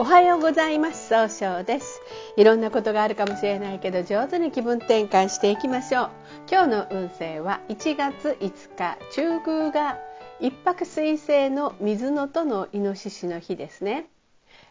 おはようございます。総称です。いろんなことがあるかもしれないけど上手に気分転換していきましょう。今日の運勢は1月5日中宮が一泊水星の水のとのイノシシの日ですね。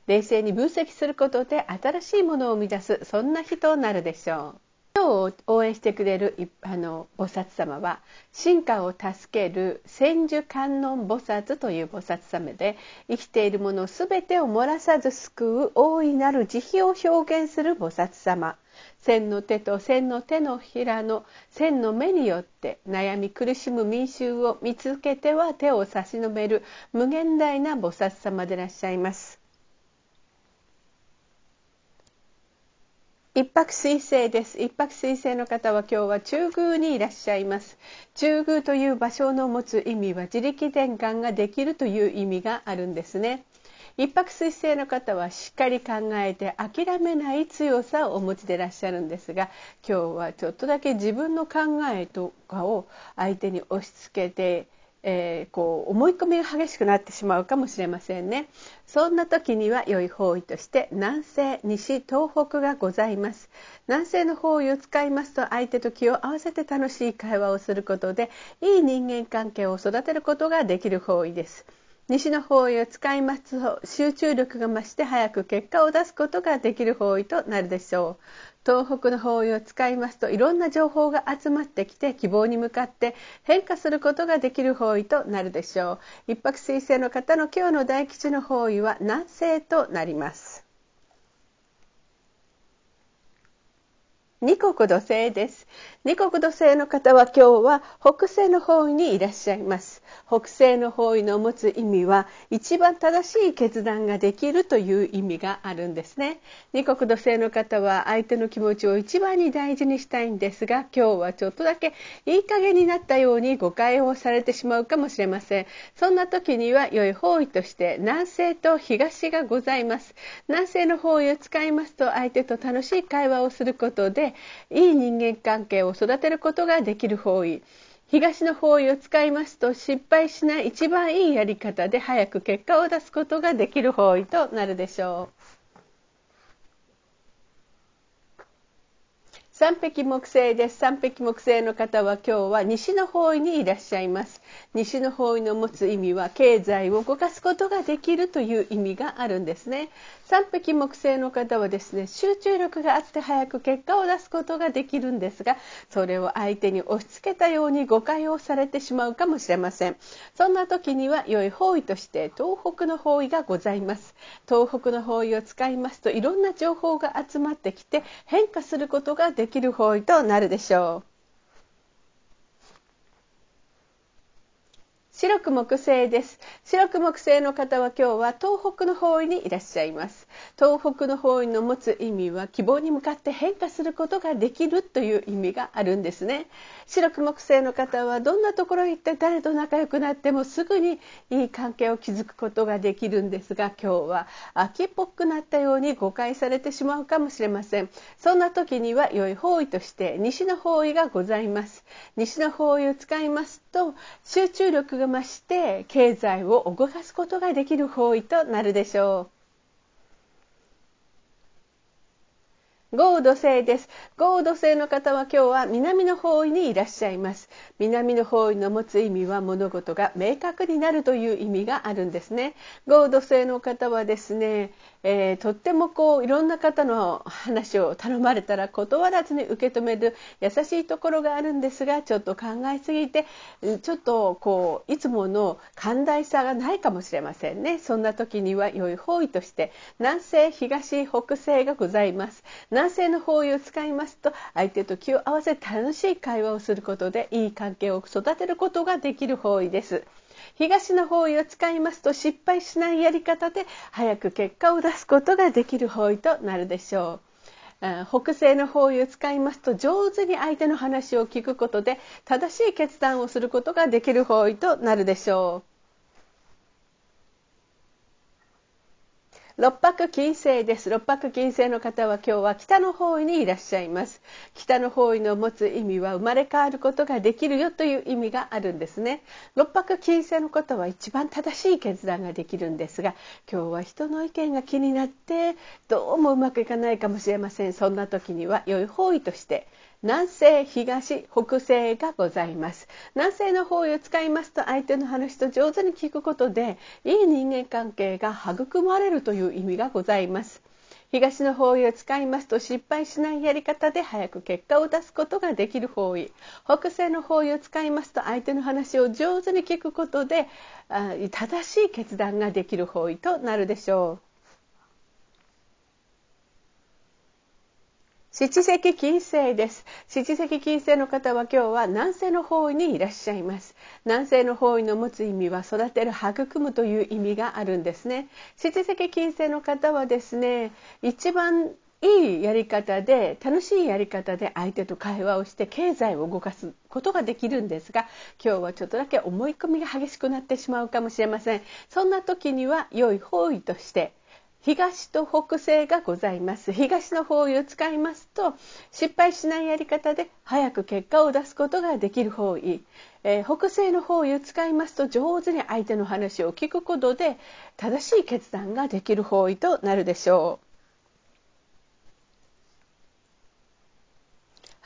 冷静に分析することで新しいものを生み出すそんな日となるでしょう。今日応援してくれるあの菩薩様は進化を助ける千手観音菩薩という菩薩様で生きているもの全てを漏らさず救う大いなる慈悲を表現する菩薩様千の手と千の手のひらの千の目によって悩み苦しむ民衆を見つけては手を差し伸べる無限大な菩薩様でいらっしゃいます。一泊水星です。一泊水星の方は今日は中宮にいらっしゃいます。中宮という場所の持つ意味は自力転換ができるという意味があるんですね。一泊水星の方はしっかり考えて諦めない強さをお持ちでいらっしゃるんですが今日はちょっとだけ自分の考えとかを相手に押し付けてえー、こう思い込みが激しくなってしまうかもしれませんね。そんな時には良い方位として南西西東北がございます。南西の方位を使いますと相手と気を合わせて楽しい会話をすることでいい人間関係を育てることができる方位です。西の方位を使いますと集中力が増して早く結果を出すことができる方位となるでしょう。東北の方位を使いますといろんな情報が集まってきて希望に向かって変化することができる方位となるでしょう。一泊水星の方の今日の大吉の方位は南西となります。二国土星です。二国土星の方は今日は北西の方位にいらっしゃいます。北西の方位の持つ意味は一番正しい決断ができるという意味があるんですね。二国土星の方は相手の気持ちを一番に大事にしたいんですが今日はちょっとだけいい加減になったように誤解をされてしまうかもしれません。そんな時には良い方位として南西と東がございます。南西の方位を使いますと相手と楽しい会話をすることでいい人間関係を育てることができる方位。東の方位を使いますと失敗しない一番いいやり方で早く結果を出すことができる方位となるでしょう。三匹木星です。三匹木星の方は今日は西の方位にいらっしゃいます。西の方位の持つ意味は経済を動かすことができるという意味があるんですね。三匹木星の方はですね集中力があって早く結果を出すことができるんですがそれを相手に押し付けたように誤解をされてしまうかもしれません。そんな時には良い方位として東北の方位がございます。東北の方位を使いますといろんな情報が集まってきて変化することができる方位となるでしょう。白く木星です。白く木星の方は今日は東北の方位にいらっしゃいます。東北の方位の持つ意味は希望に向かって変化することができるという意味があるんですね白く木星の方はどんなところへ行って誰と仲良くなってもすぐにいい関係を築くことができるんですが今日は秋っぽくなったように誤解されてしまうかもしれませんそんな時には良い方位として西の方位がございます西の方位を使いますと集中力が増して経済を動かすことができる方位となるでしょう。豪土星です。豪土星の方は今日は南の方位にいらっしゃいます。南の方位の持つ意味は物事が明確になるという意味があるんですね。豪土星の方はですね、えー、とってもこういろんな方の話を頼まれたら断らずに受け止める優しいところがあるんですがちょっと考えすぎてちょっとこういつもの寛大さがないかもしれませんね。そんな時には良い方位として南西東北西がございます。南西の方位を使いますと相手と気を合わせ楽しい会話をすることでいい関係を育てることができる方位です。東の方位を使いますと失敗しないやり方で早く結果を出すことができる方位となるでしょう。北西の方位を使いますと上手に相手の話を聞くことで正しい決断をすることができる方位となるでしょう。六白金星です。六白金星の方は今日は北の方位にいらっしゃいます。北の方位の持つ意味は生まれ変わることができるよという意味があるんですね。六白金星の方は一番正しい決断ができるんですが今日は人の意見が気になってどうもうまくいかないかもしれません。そんな時には良い方位として南西東北西がございます。南西の方位を使いますと相手の話と上手に聞くことでいい人間関係が育まれるという意味がございます。東の方位を使いますと失敗しないやり方で早く結果を出すことができる方位。北西の方位を使いますと相手の話を上手に聞くことで正しい決断ができる方位となるでしょう。七石金星です。七石金星の方は今日は南西の方位にいらっしゃいます。南西の方位の持つ意味は育てる育むという意味があるんですね。七石金星の方はですね一番いいやり方で楽しいやり方で相手と会話をして経済を動かすことができるんですが今日はちょっとだけ思い込みが激しくなってしまうかもしれません。そんな時には良い方位として東と北西がございます。東の方位を使いますと失敗しないやり方で早く結果を出すことができる方位、えー、北西の方位を使いますと上手に相手の話を聞くことで正しい決断ができる方位となるでしょう。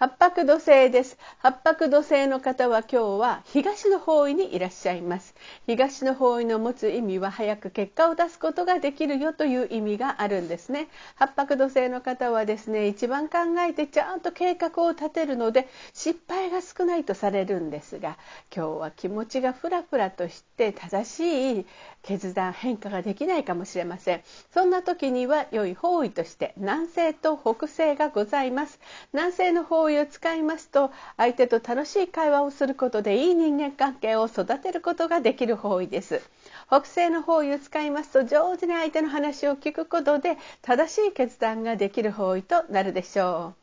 八白土星です。八白土星の方は今日は東の方位にいらっしゃいます。東の方位の持つ意味は早く結果を出すことができるよという意味があるんですね。八白土星の方はですね一番考えてちゃんと計画を立てるので失敗が少ないとされるんですが今日は気持ちがふらふらとして正しい決断変化ができないかもしれません。そんな時には良い方位として南西と北西がございます。南西の方位を使いますと相手と楽しい会話をすることでいい人間関係を育てることができる方位です。北西の方位を使いますと上手に相手の話を聞くことで正しい決断ができる方位となるでしょう。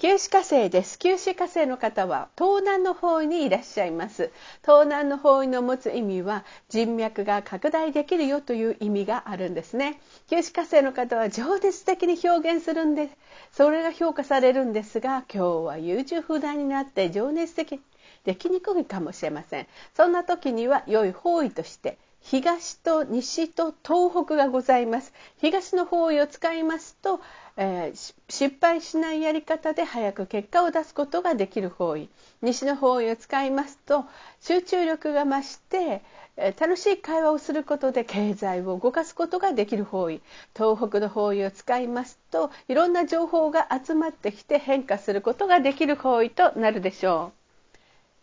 九死火星です。九死火星の方は東南の方位にいらっしゃいます。東南の方位の持つ意味は人脈が拡大できるよという意味があるんですね。九死火星の方は情熱的に表現するんですそれが評価されるんですが今日は優柔不断になって情熱的できにくいかもしれません。そんな時には良い方位として東と西と東北がございます。東の方位を使いますと、えー、失敗しないやり方で早く結果を出すことができる方位。西の方位を使いますと集中力が増して、えー、楽しい会話をすることで経済を動かすことができる方位。東北の方位を使いますといろんな情報が集まってきて変化することができる方位となるでしょう。